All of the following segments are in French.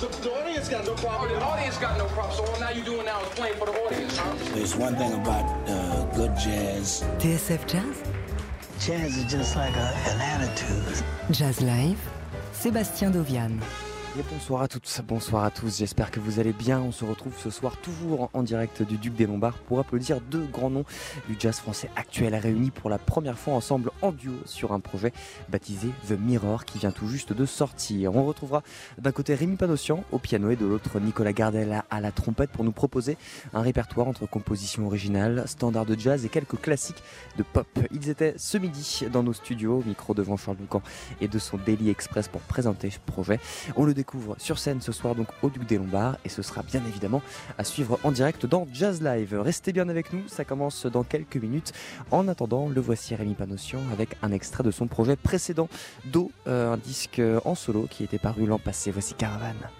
The, the audience got no problem. Oh, the audience got no problem. So all now you're doing now is playing for the audience, huh? There's one thing about uh, good jazz. TSF Jazz Jazz is just like a, an attitude. Jazz Live Sébastien Dovian. Bonsoir à toutes, bonsoir à tous, j'espère que vous allez bien. On se retrouve ce soir toujours en direct du Duc des Lombards pour applaudir deux grands noms du jazz français actuel réunis pour la première fois ensemble en duo sur un projet baptisé The Mirror qui vient tout juste de sortir. On retrouvera d'un côté Rémi Panossian au piano et de l'autre Nicolas Gardel à la trompette pour nous proposer un répertoire entre compositions originales, standards de jazz et quelques classiques de pop. Ils étaient ce midi dans nos studios, micro devant Charles Doucan et de son Daily Express pour présenter ce projet. Découvre sur scène ce soir donc au Duc des Lombards et ce sera bien évidemment à suivre en direct dans Jazz Live. Restez bien avec nous, ça commence dans quelques minutes. En attendant, le voici Rémi Panossian avec un extrait de son projet précédent Do, euh, un disque en solo qui était paru l'an passé. Voici Caravane.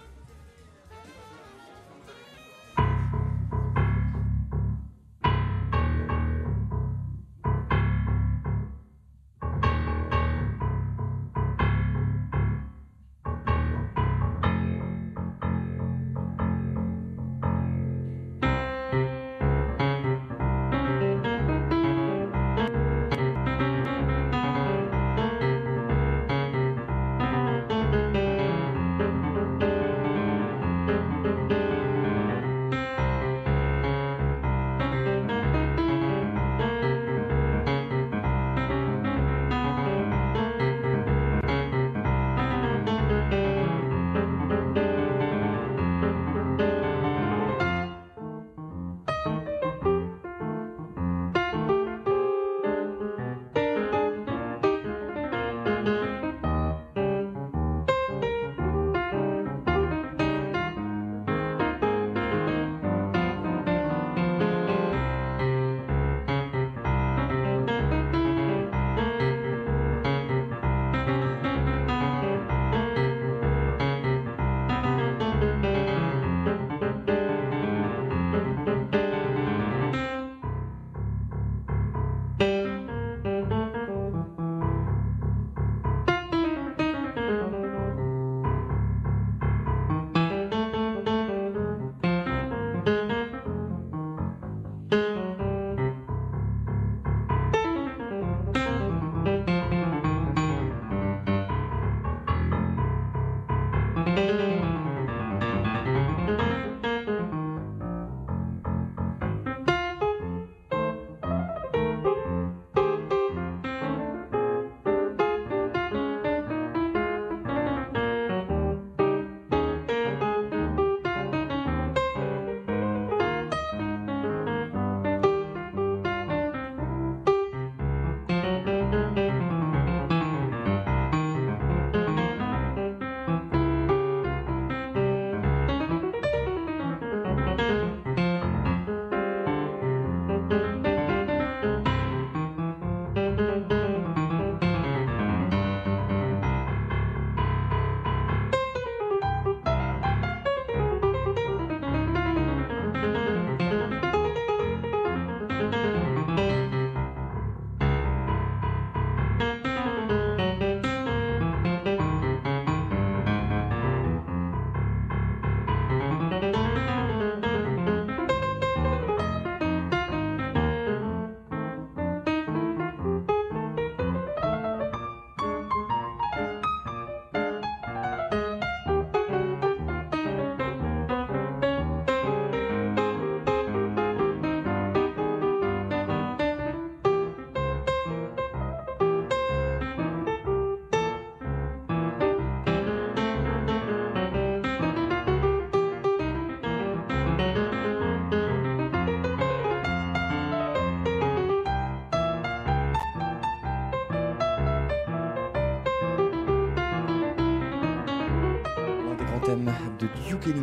Duke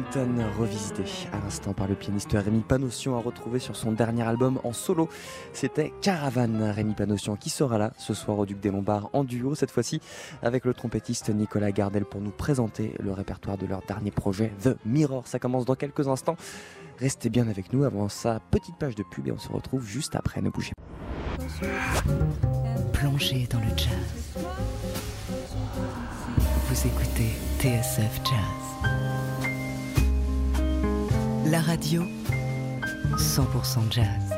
revisité à l'instant par le pianiste Rémi Panossian à retrouver sur son dernier album en solo. C'était Caravane Rémi Panossian qui sera là ce soir au Duc des Lombards en duo cette fois-ci avec le trompettiste Nicolas Gardel pour nous présenter le répertoire de leur dernier projet The Mirror. Ça commence dans quelques instants. Restez bien avec nous avant sa petite page de pub et on se retrouve juste après. Ne bougez pas. Plongez dans le jazz. Vous écoutez TSF Jazz. La radio, 100% jazz.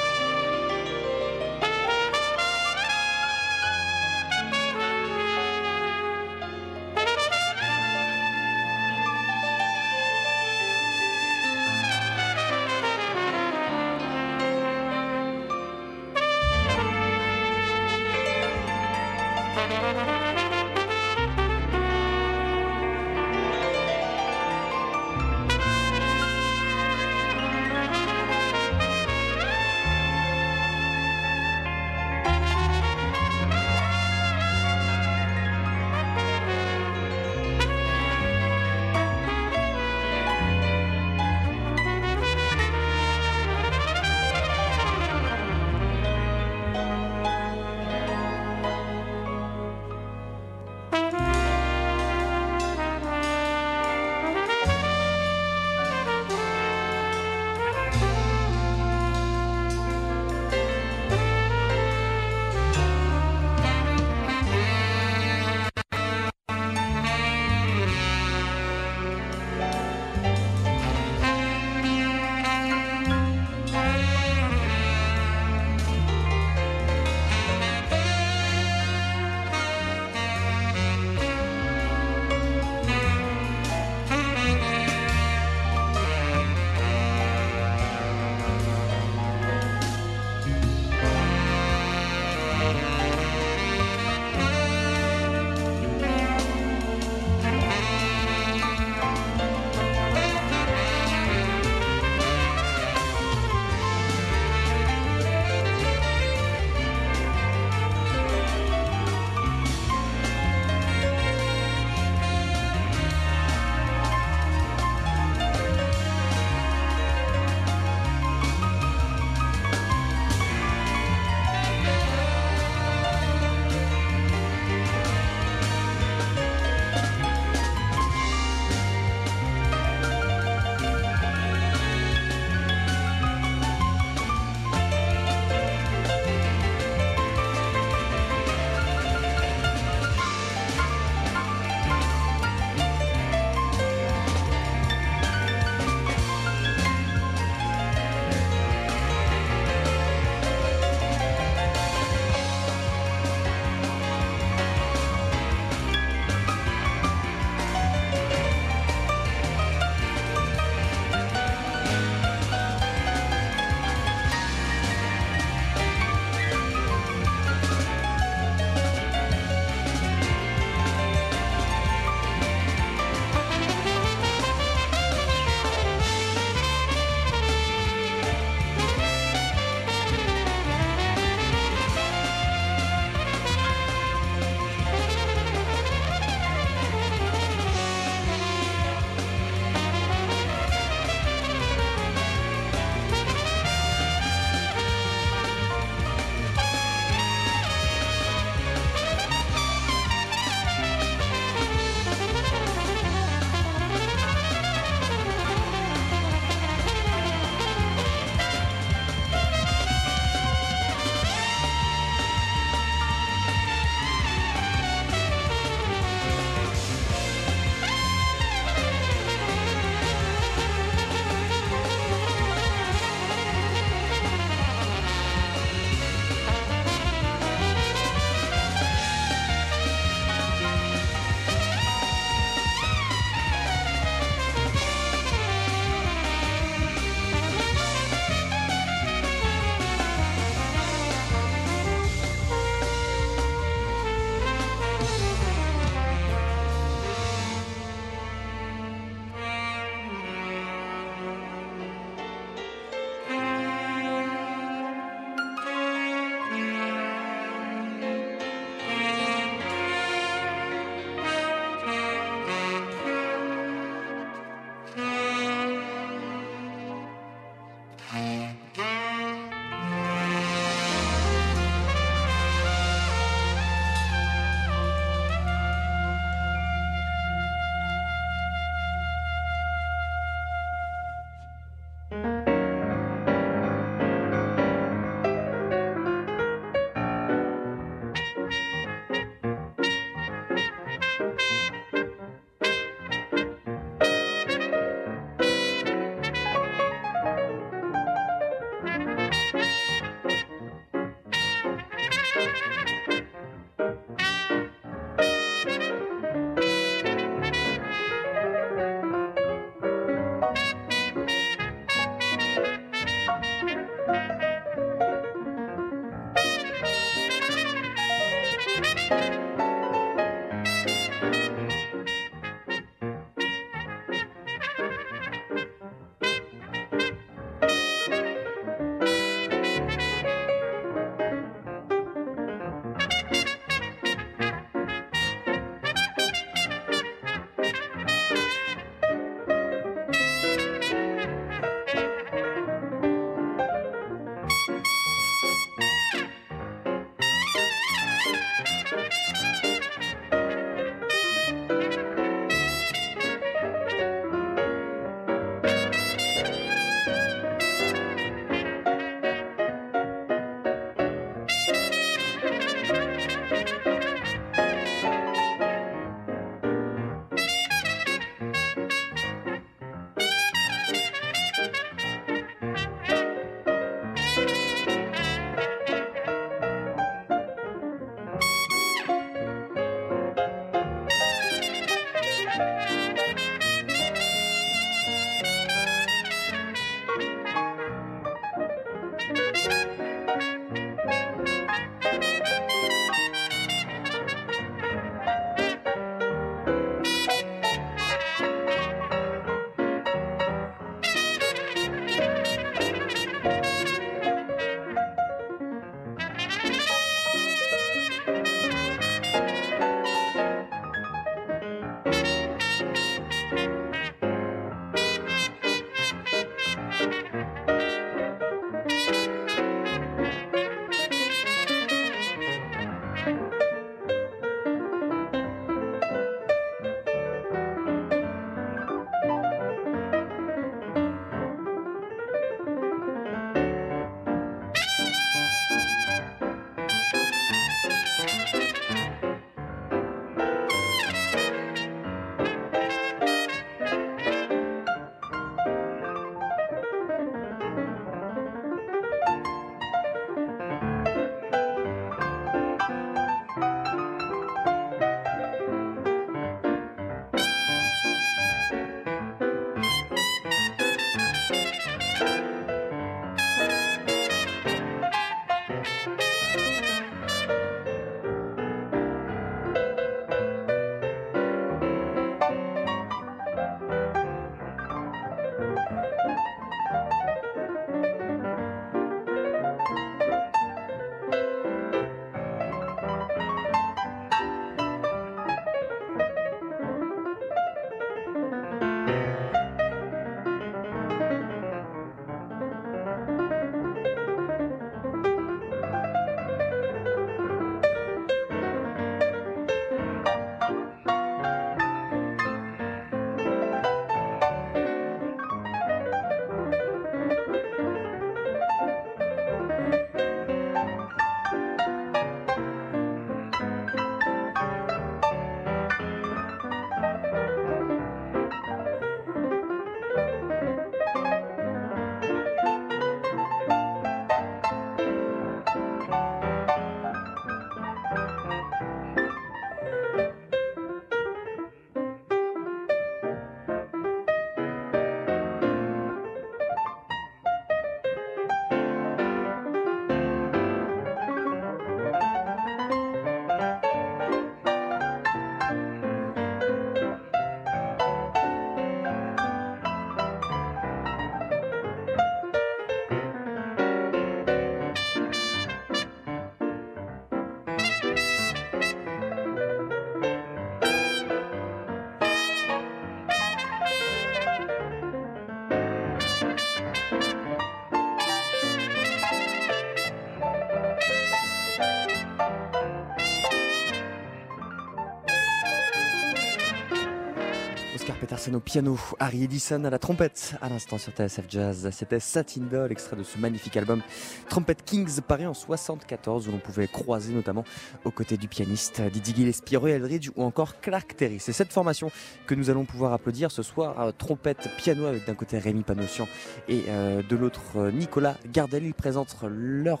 Peterson au Harry Edison à la trompette. À l'instant sur TSF Jazz, c'était Satin Doll, extrait de ce magnifique album Trumpet Kings, paru en 74, où l'on pouvait croiser notamment aux côtés du pianiste Didi Gillespie, Roy Eldridge ou encore Clark Terry. C'est cette formation que nous allons pouvoir applaudir ce soir. trompette, piano avec d'un côté Rémi Panossian et euh, de l'autre euh, Nicolas Gardel. Ils présentent leur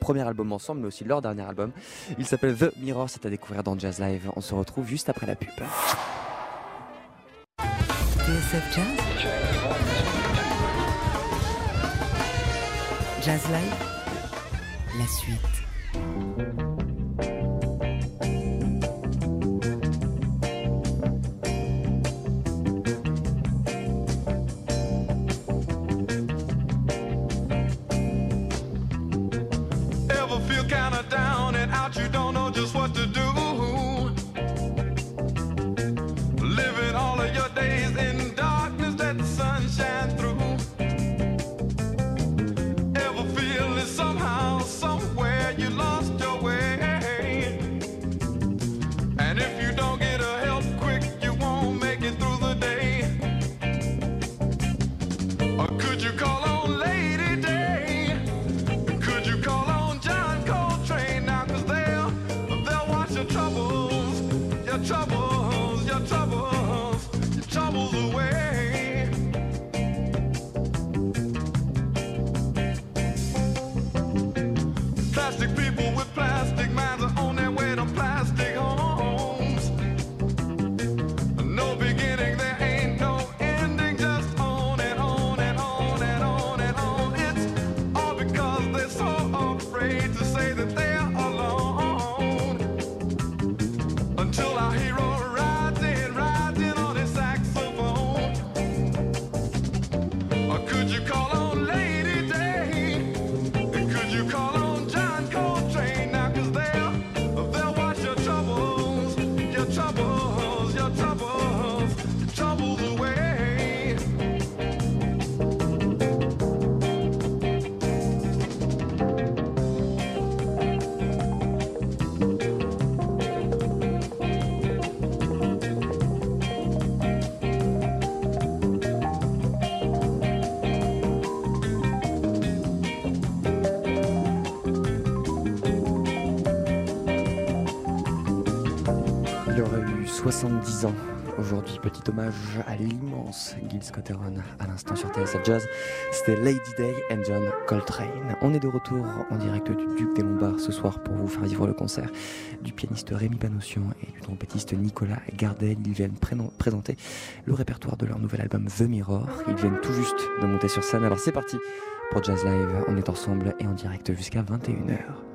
premier album ensemble, mais aussi leur dernier album. Il s'appelle The Mirror, c'est à découvrir dans Jazz Live. On se retrouve juste après la pub. TSF Jazz Jazz Live La suite. 70 ans aujourd'hui. Petit hommage à l'immense Gil scott à l'instant sur TSF Jazz. C'était Lady Day and John Coltrane. On est de retour en direct du Duc des Lombards ce soir pour vous faire vivre le concert du pianiste Rémi Panossian et du trompettiste Nicolas Gardel. Ils viennent présenter le répertoire de leur nouvel album The Mirror. Ils viennent tout juste de monter sur scène. Alors c'est parti pour Jazz Live. On est ensemble et en direct jusqu'à 21h.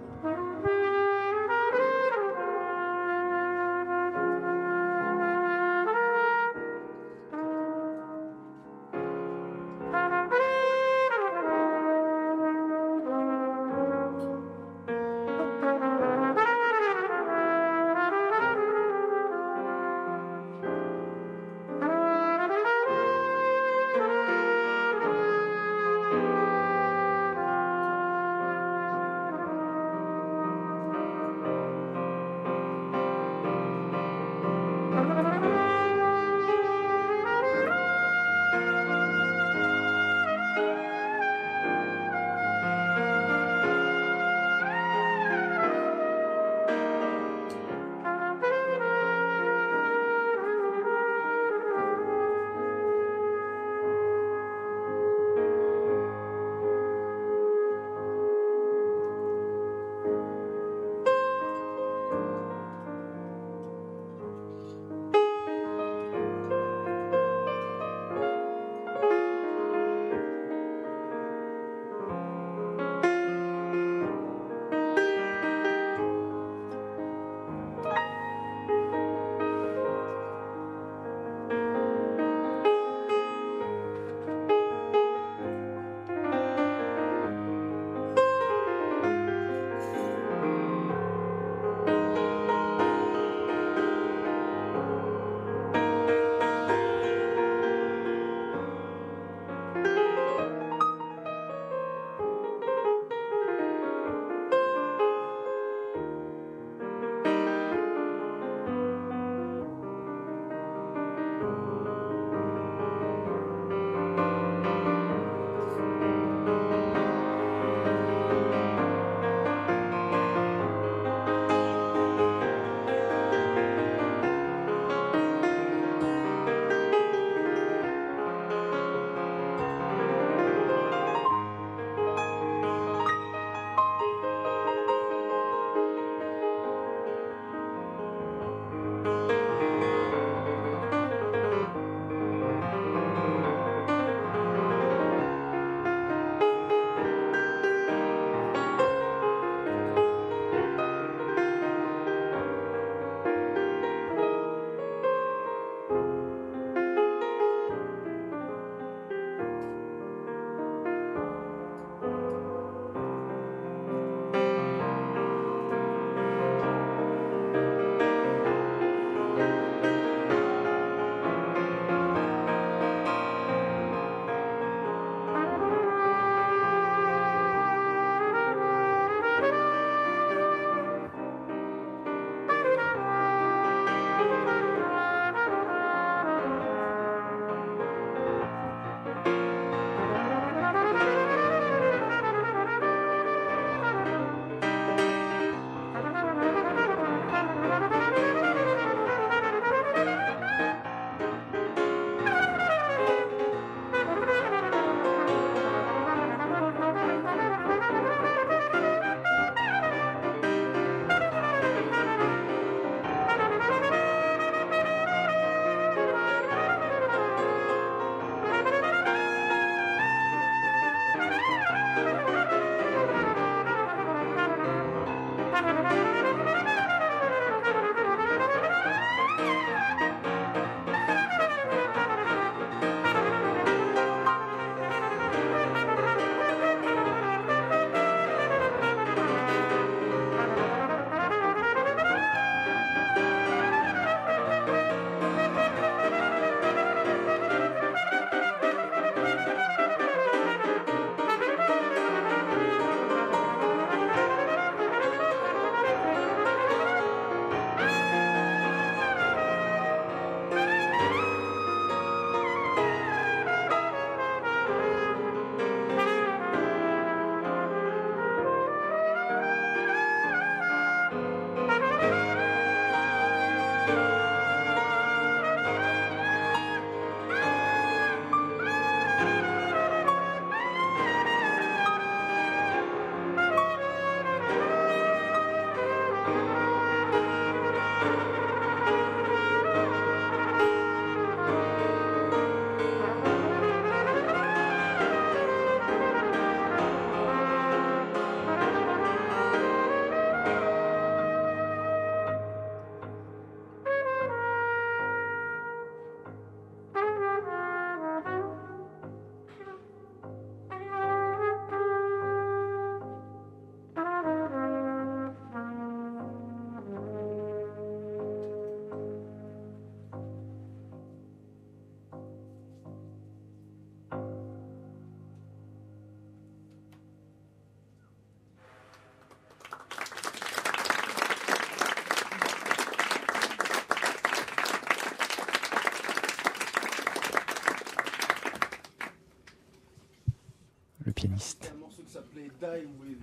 Pianiste,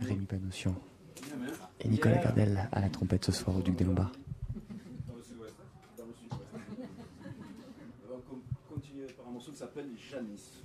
Rémi Panossian et Nicolas Gardel à la trompette ce soir au Duc des Lombards. Continuer par un morceau qui s'appelle Janice.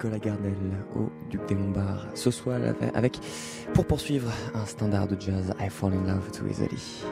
Nicolas Gardel au Duc des Lombards ce soir avec, pour poursuivre, un standard de jazz I Fall in Love Too Easily.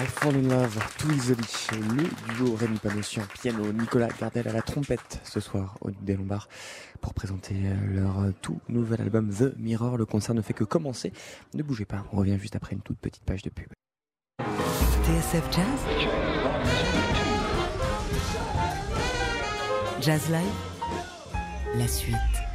Fall in Love, Too Easily, le duo Rémi Panossian, piano, Nicolas Gardel à la trompette ce soir au Duc des Lombards pour présenter leur tout nouvel album The Mirror. Le concert ne fait que commencer. Ne bougez pas, on revient juste après une toute petite page de pub. TSF Jazz Jazz Live La suite.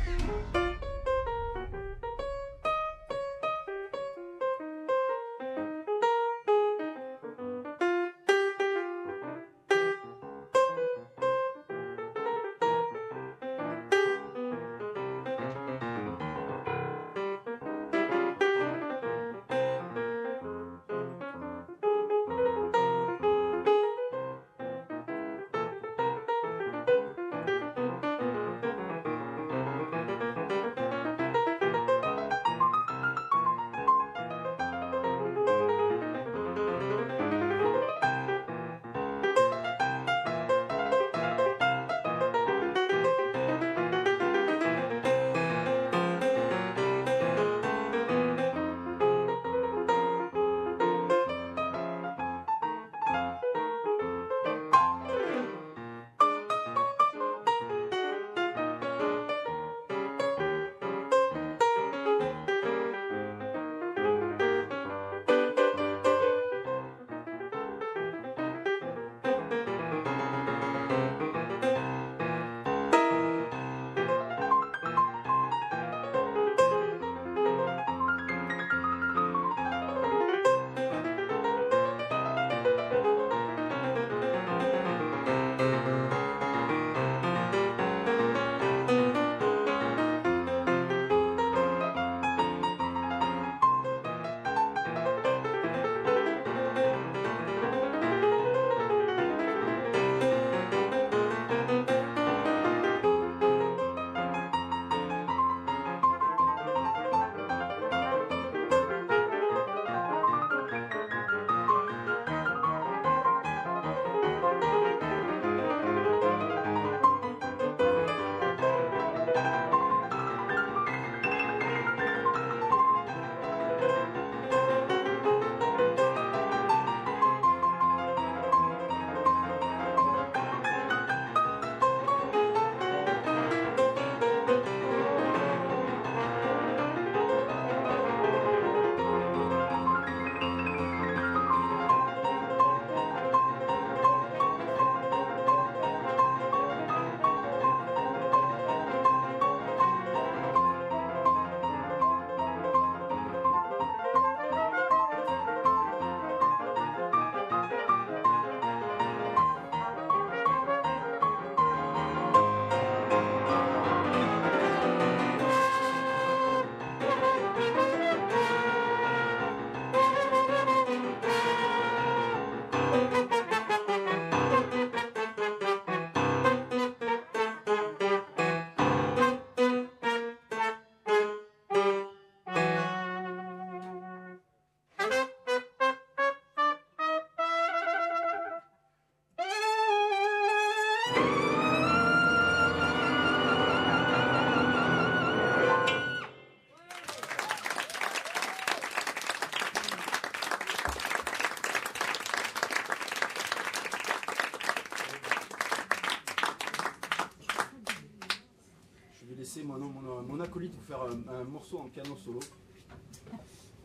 Mon, mon acolyte vous faire un, un morceau en piano solo.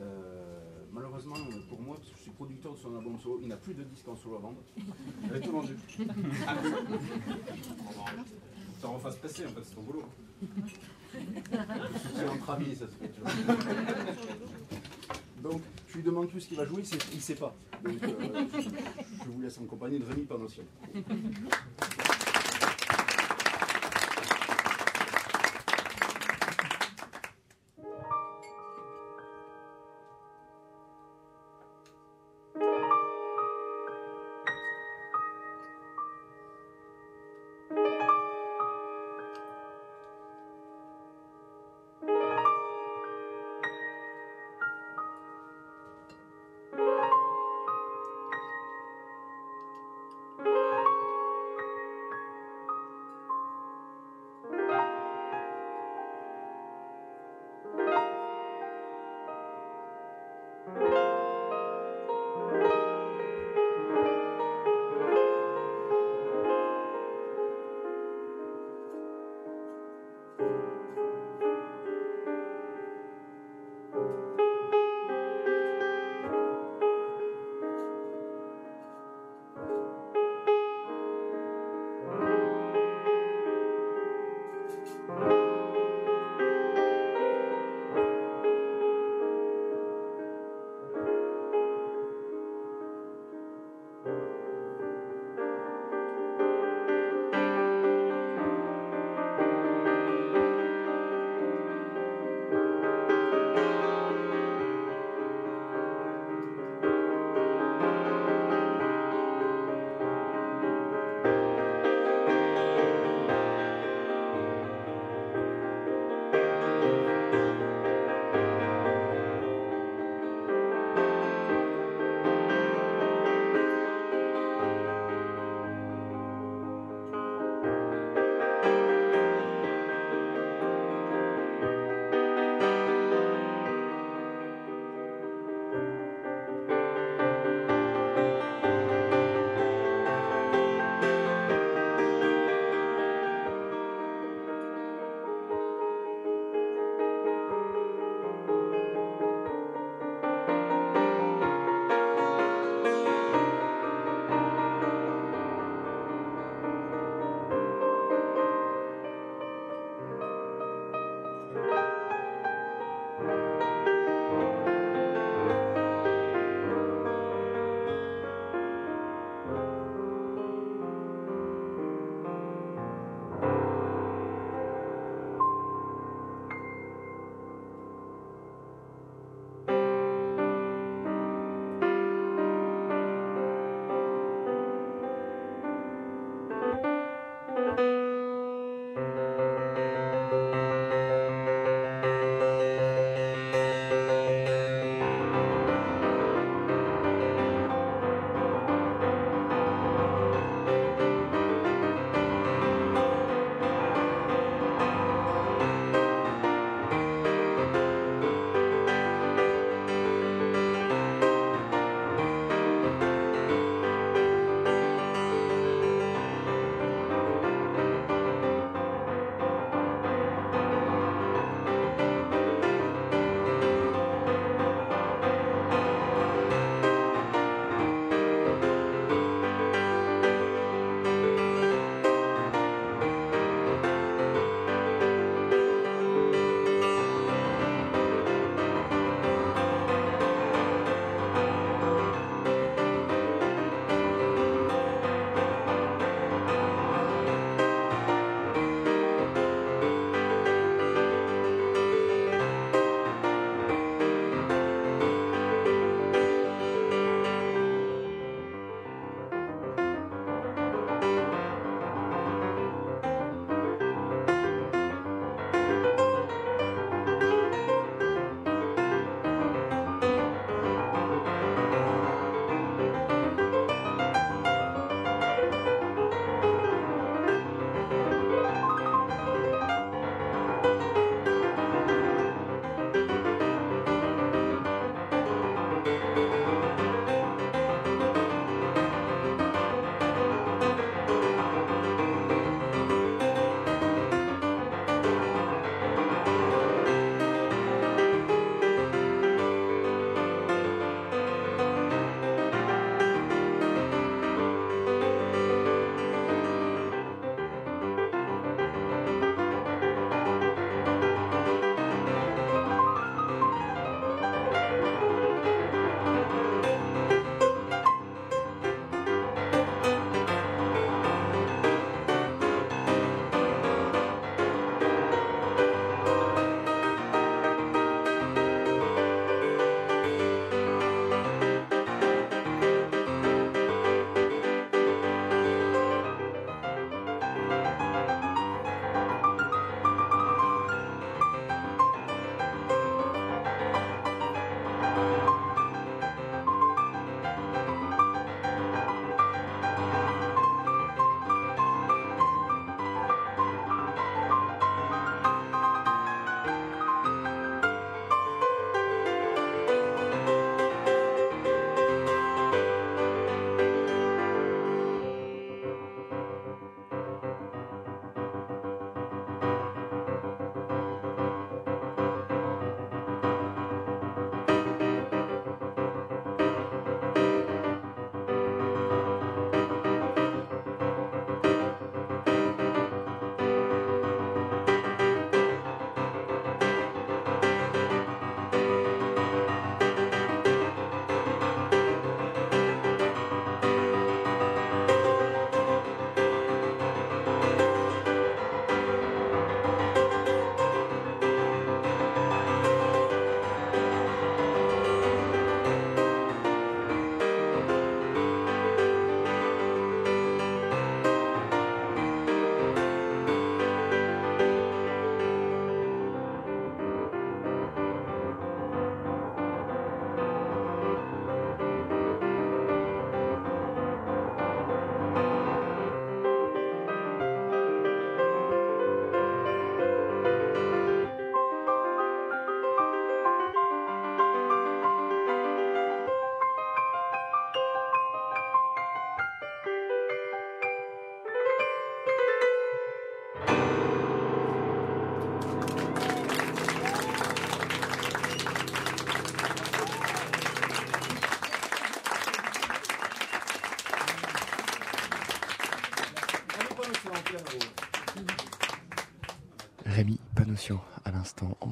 Euh, malheureusement pour moi, parce que je suis producteur de son album solo, il n'a plus de disques en solo à vendre. Il est tout vendu. Ça en fasse passer en fait, c'est ton boulot. C'est entre amis, ça se fait. tu vois. Donc, je lui demande plus ce qu'il va jouer, il ne sait pas. Donc, euh, je vous laisse en compagnie de Rémi Panossian.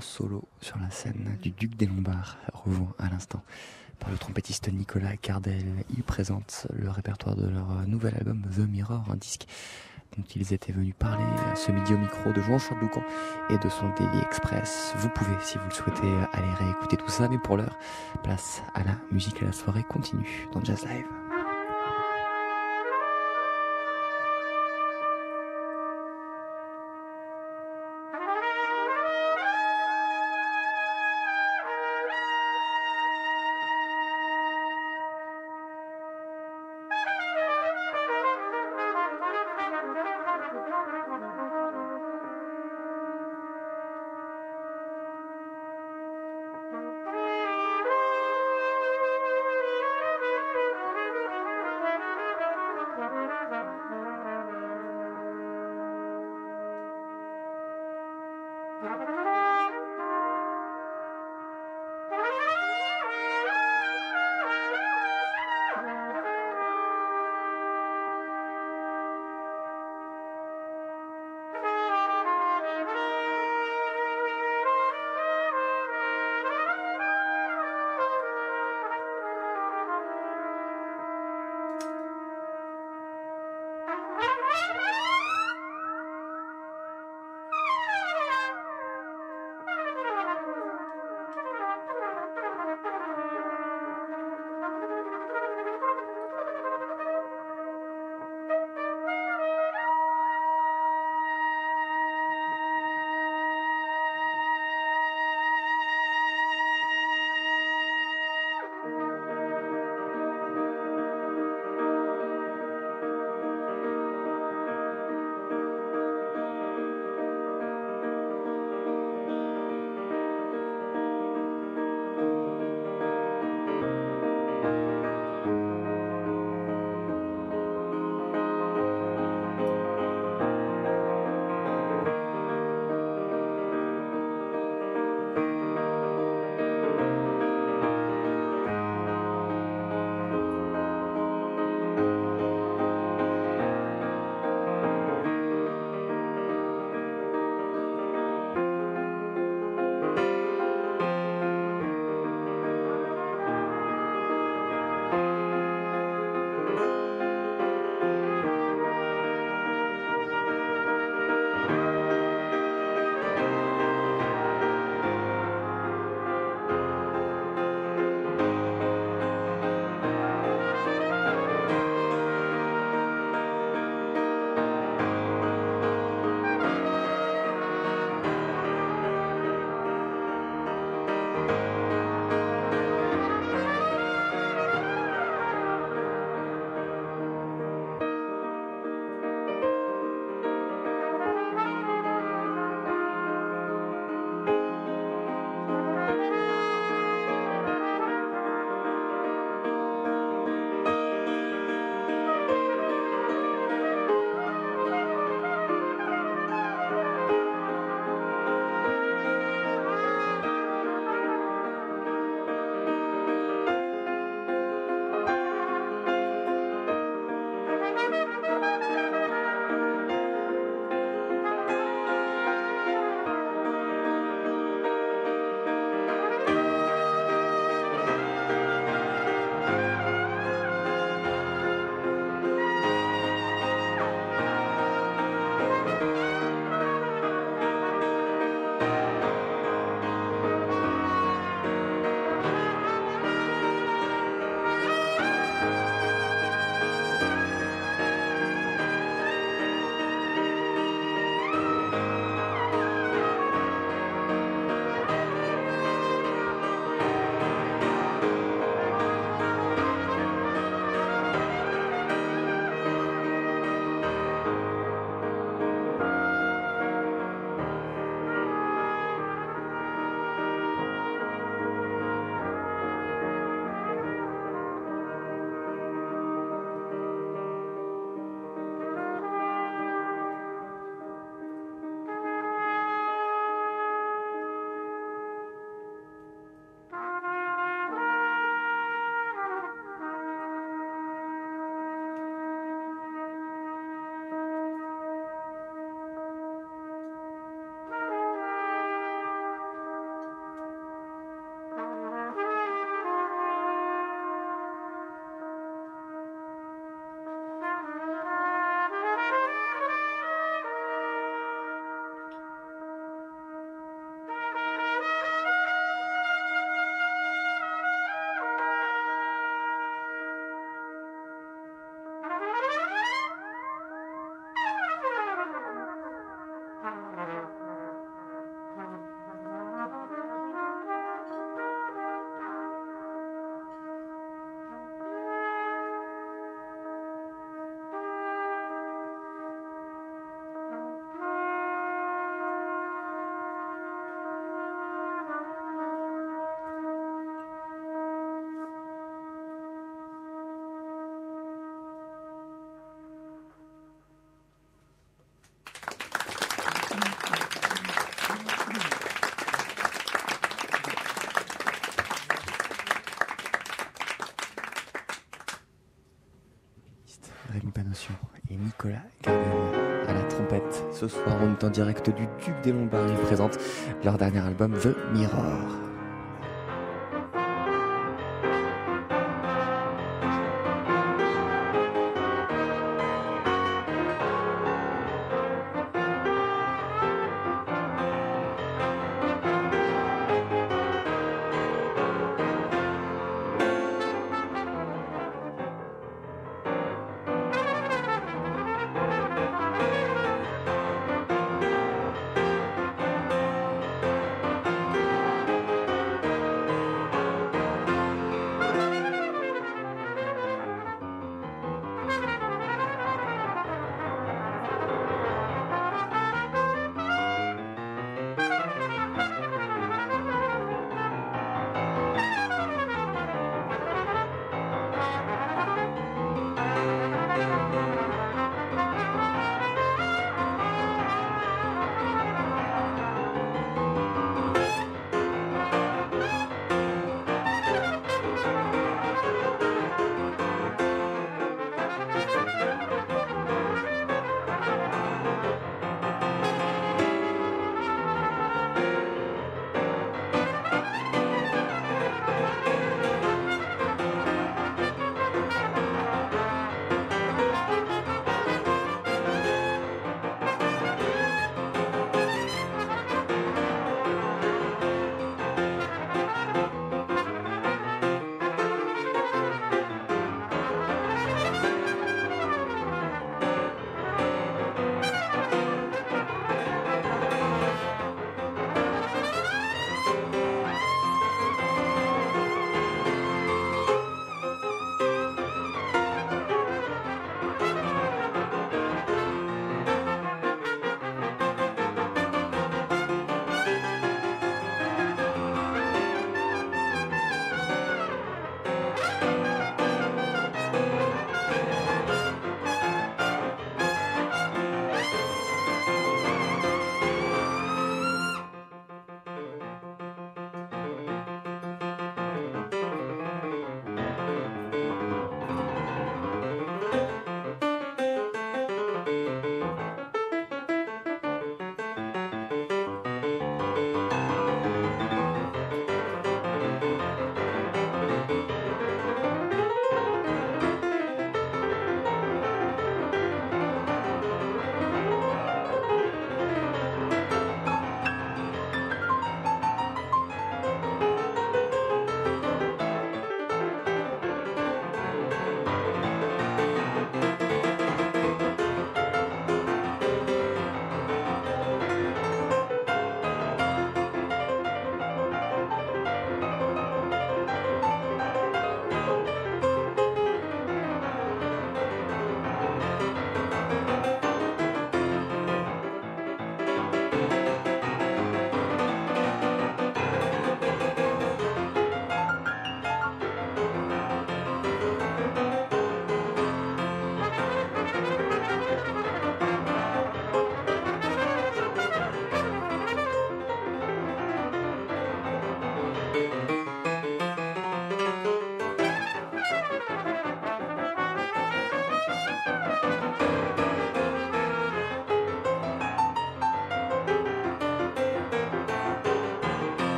Solo sur la scène du Duc des Lombards, rejoint à l'instant par le trompettiste Nicolas Cardel. Ils présentent le répertoire de leur nouvel album The Mirror, un disque dont ils étaient venus parler ce midi au micro de Jean-Charles Doucan et de son Daily Express. Vous pouvez, si vous le souhaitez, aller réécouter tout ça, mais pour l'heure, place à la musique et la soirée continue dans Jazz Live. Nicolas Gardel à la trompette. Ce soir, on est en direct du Duc des Lombards. Ils présentent leur dernier album The Mirror.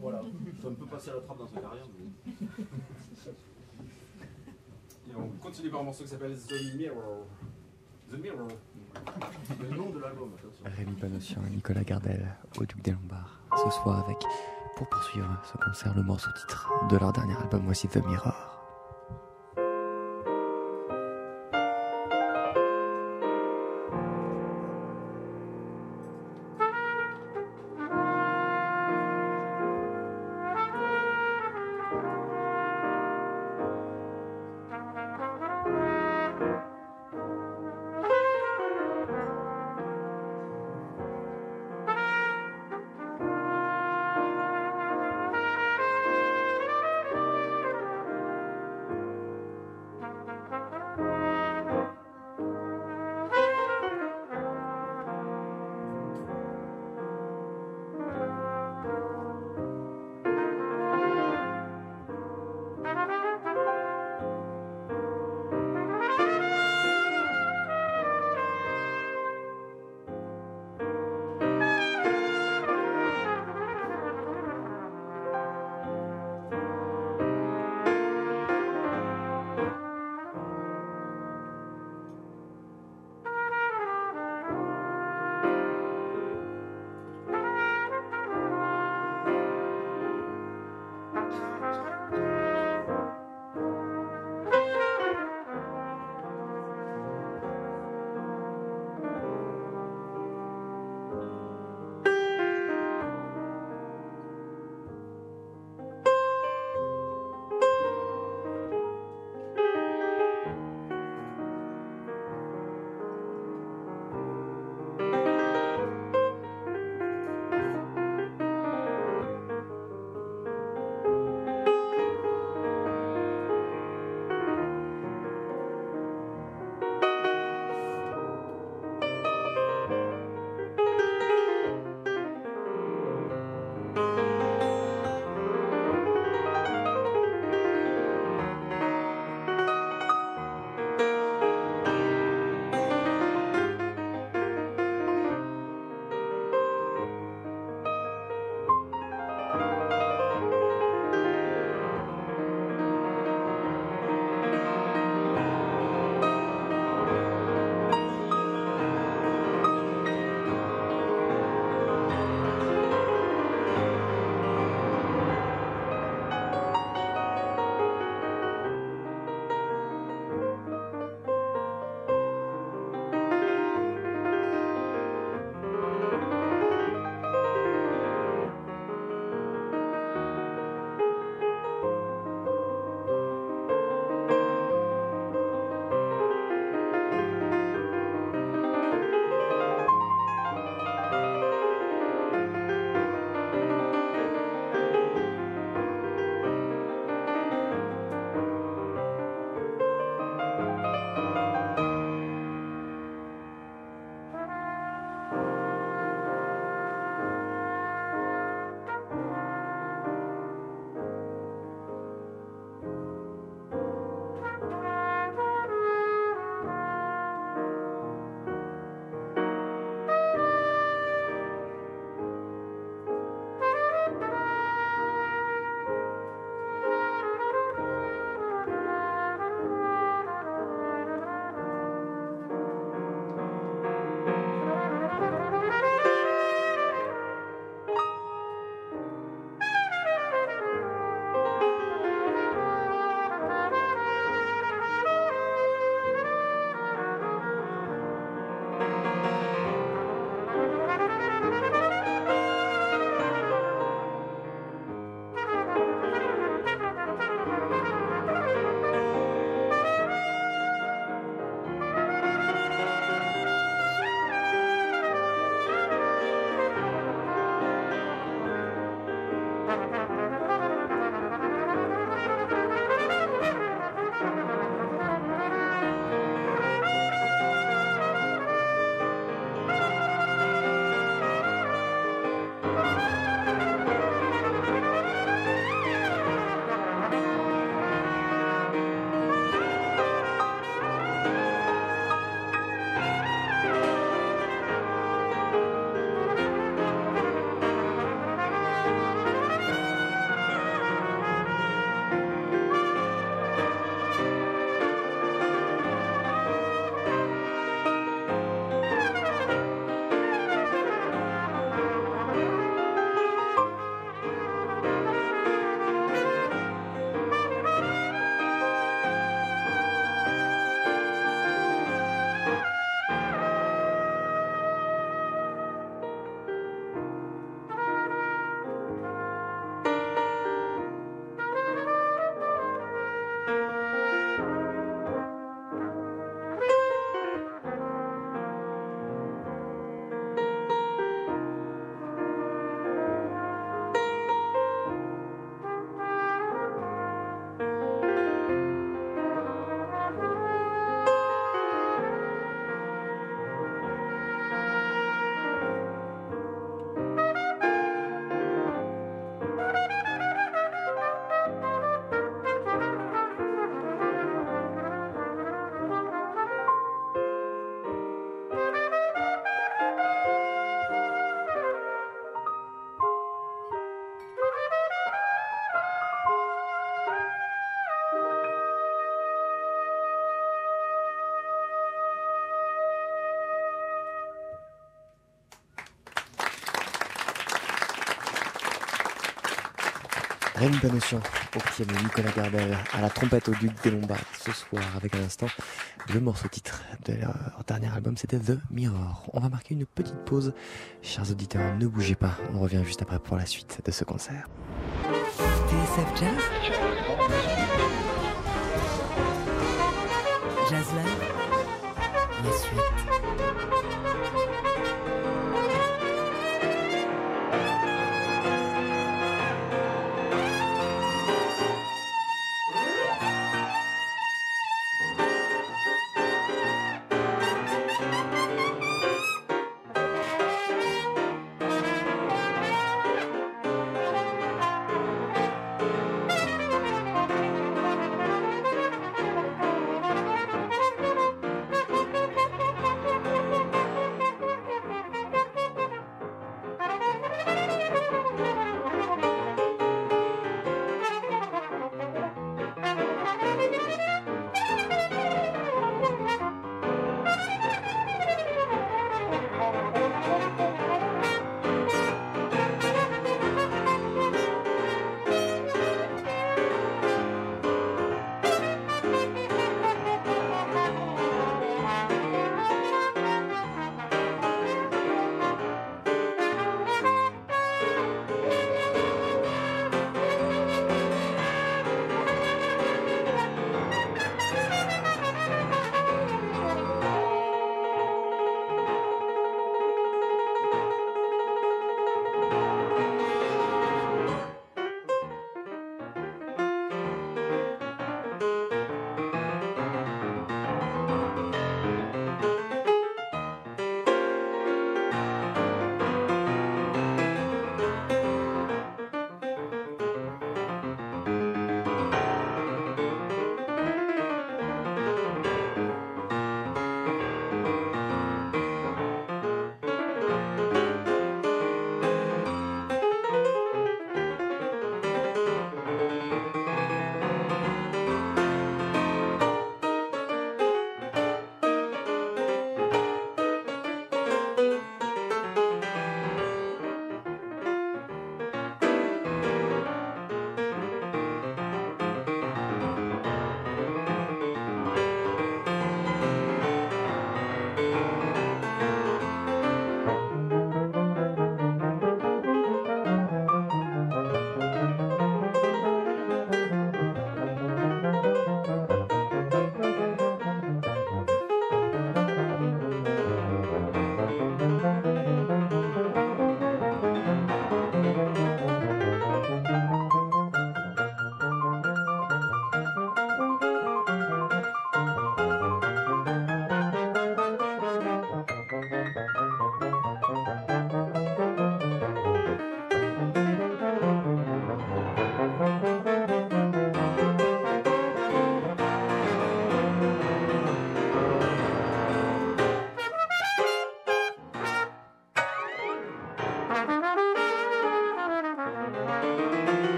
Voilà. Ça me peut passer à la trappe dans sa carrière. mais- Et on continue par un morceau qui s'appelle The Mirror. The Mirror. Le nom de l'album, attention. Rémi Panossian et Nicolas Gardel au Duc des Lombards. Ce soir avec, pour poursuivre ce concert, le morceau titre de leur dernier album, voici The Mirror. Mirror, Rémi Panossian au piano, Nicolas Gardel à la trompette au Duc des Lombards ce soir avec un instant le morceau titre de leur dernier album c'était The Mirror. On va marquer une petite pause. Chers auditeurs, ne bougez pas, on revient juste après pour la suite de ce concert. TSF Jazz? Jazz Live? La suite.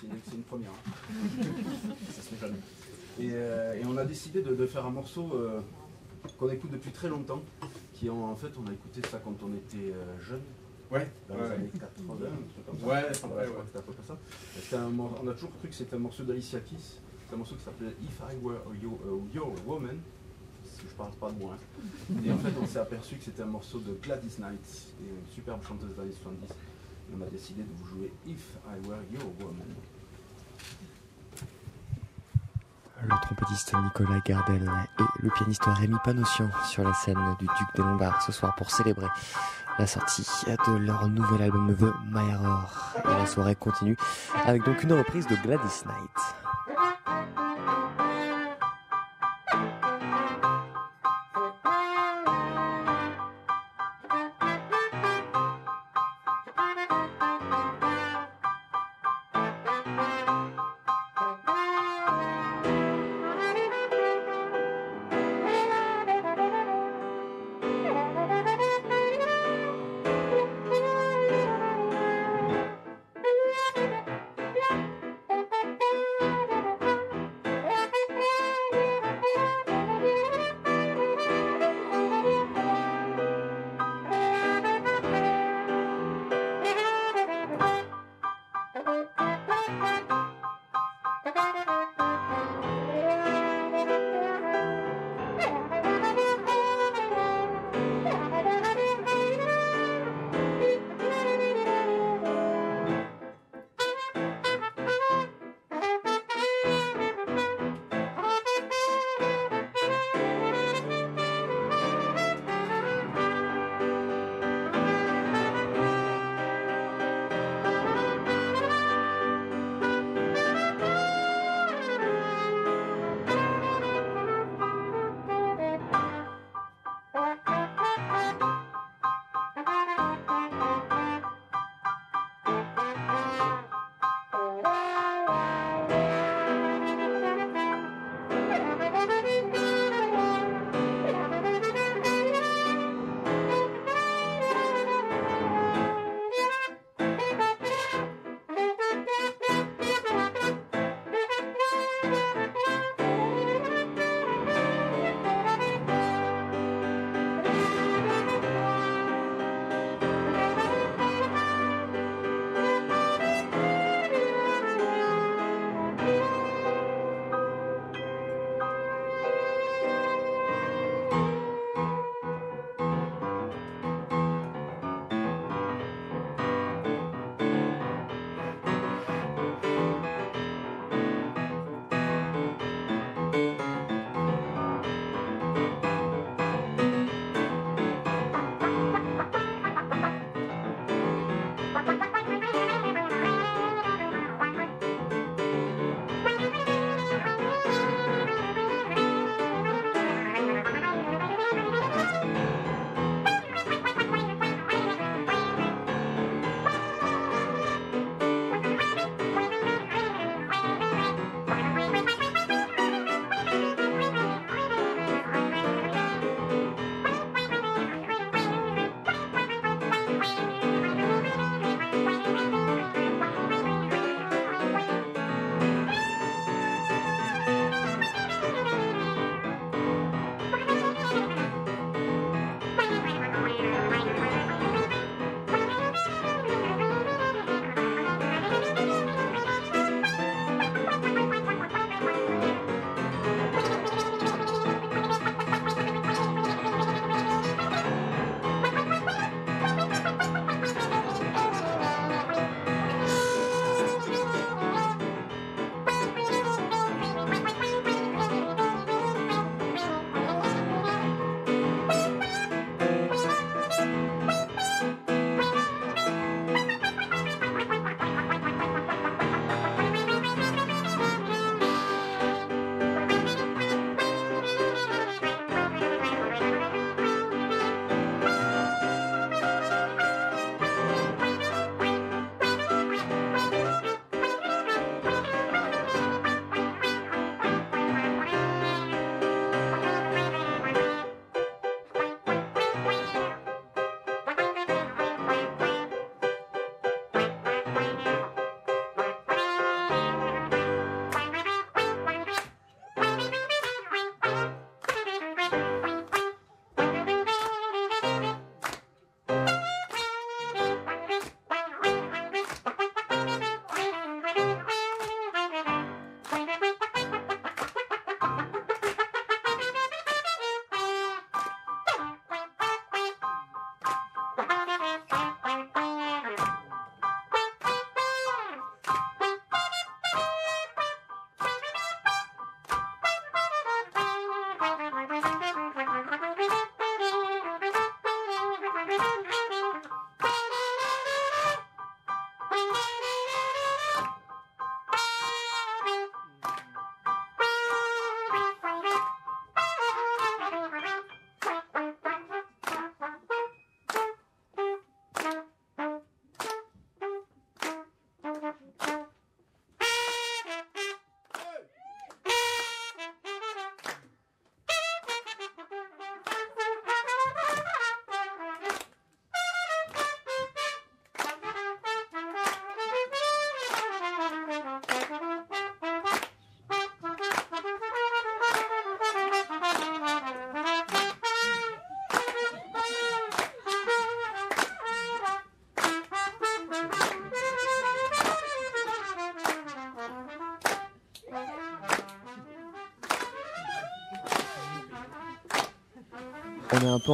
C'est une, première. hein. Ça se fait jamais. Et, euh, et on a décidé de, de faire un morceau euh, qu'on écoute depuis très longtemps, qui en, en fait, on a écouté ça quand on était euh, jeune. Ouais, dans ouais, les ouais. années 80, un truc comme ça. Ouais, Ouais, ouais, je crois ouais. que c'était à peu près ça. Et c'était un mor- on a toujours cru que c'était un morceau d'Alicia Keys. C'est un morceau qui s'appelait If I Were Your Woman. Si je parle pas de moi. hein. Et en fait, on s'est aperçu que c'était un morceau de Gladys Knight, une superbe chanteuse des années 70. On a décidé de vous jouer If I Were Your Woman. Le trompettiste Nicolas Gardel et le pianiste Rémi Panossian sur la scène du Duc des Lombards ce soir pour célébrer la sortie de leur nouvel album The My Error. Et la soirée continue avec donc une reprise de Gladys Knight.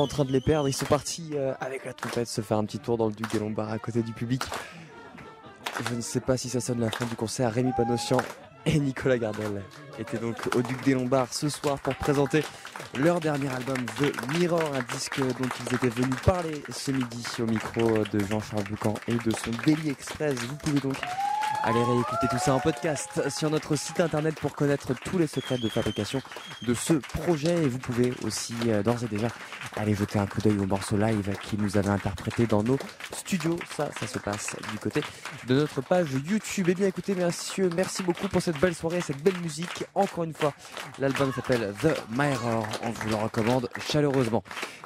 En train de les perdre. Ils sont partis euh, avec la trompette se faire un petit tour dans le Duc des Lombards à côté du public. Je ne sais pas si ça sonne la fin du concert. Rémi Panossian et Nicolas Gardel étaient donc au Duc des Lombards ce soir pour présenter leur dernier album The Mirror, un disque dont ils étaient venus parler ce midi au micro de Jean-Charles Boucan et de son Daily Express. Vous pouvez donc aller réécouter tout ça en podcast sur notre site internet pour connaître tous les secrets de fabrication de ce projet et vous pouvez aussi euh, d'ores et déjà aller jeter un coup d'œil au morceau live qu'ils nous avaient interprété dans nos studios. Ça, ça se passe du côté de notre page YouTube. Eh bien écoutez messieurs, merci beaucoup pour cette belle soirée, cette belle musique. Encore une fois, l'album s'appelle The Mirror. On vous le recommande chaleureusement.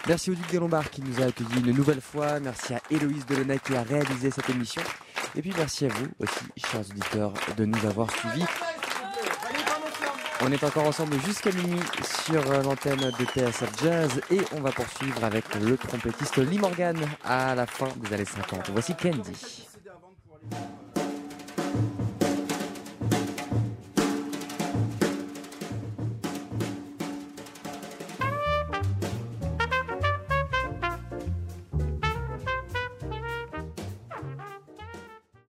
Merci au Duc des Lombards qui nous a accueillis une nouvelle fois. Merci à Héloïse Delaunay qui a réalisé cette émission. Et puis merci à vous aussi, chers auditeurs, de nous avoir suivis. On est encore ensemble jusqu'à minuit sur euh, l'antenne de TSF Jazz et on va poursuivre avec le trompettiste Lee Morgan à la fin des années 50. Voici Candy.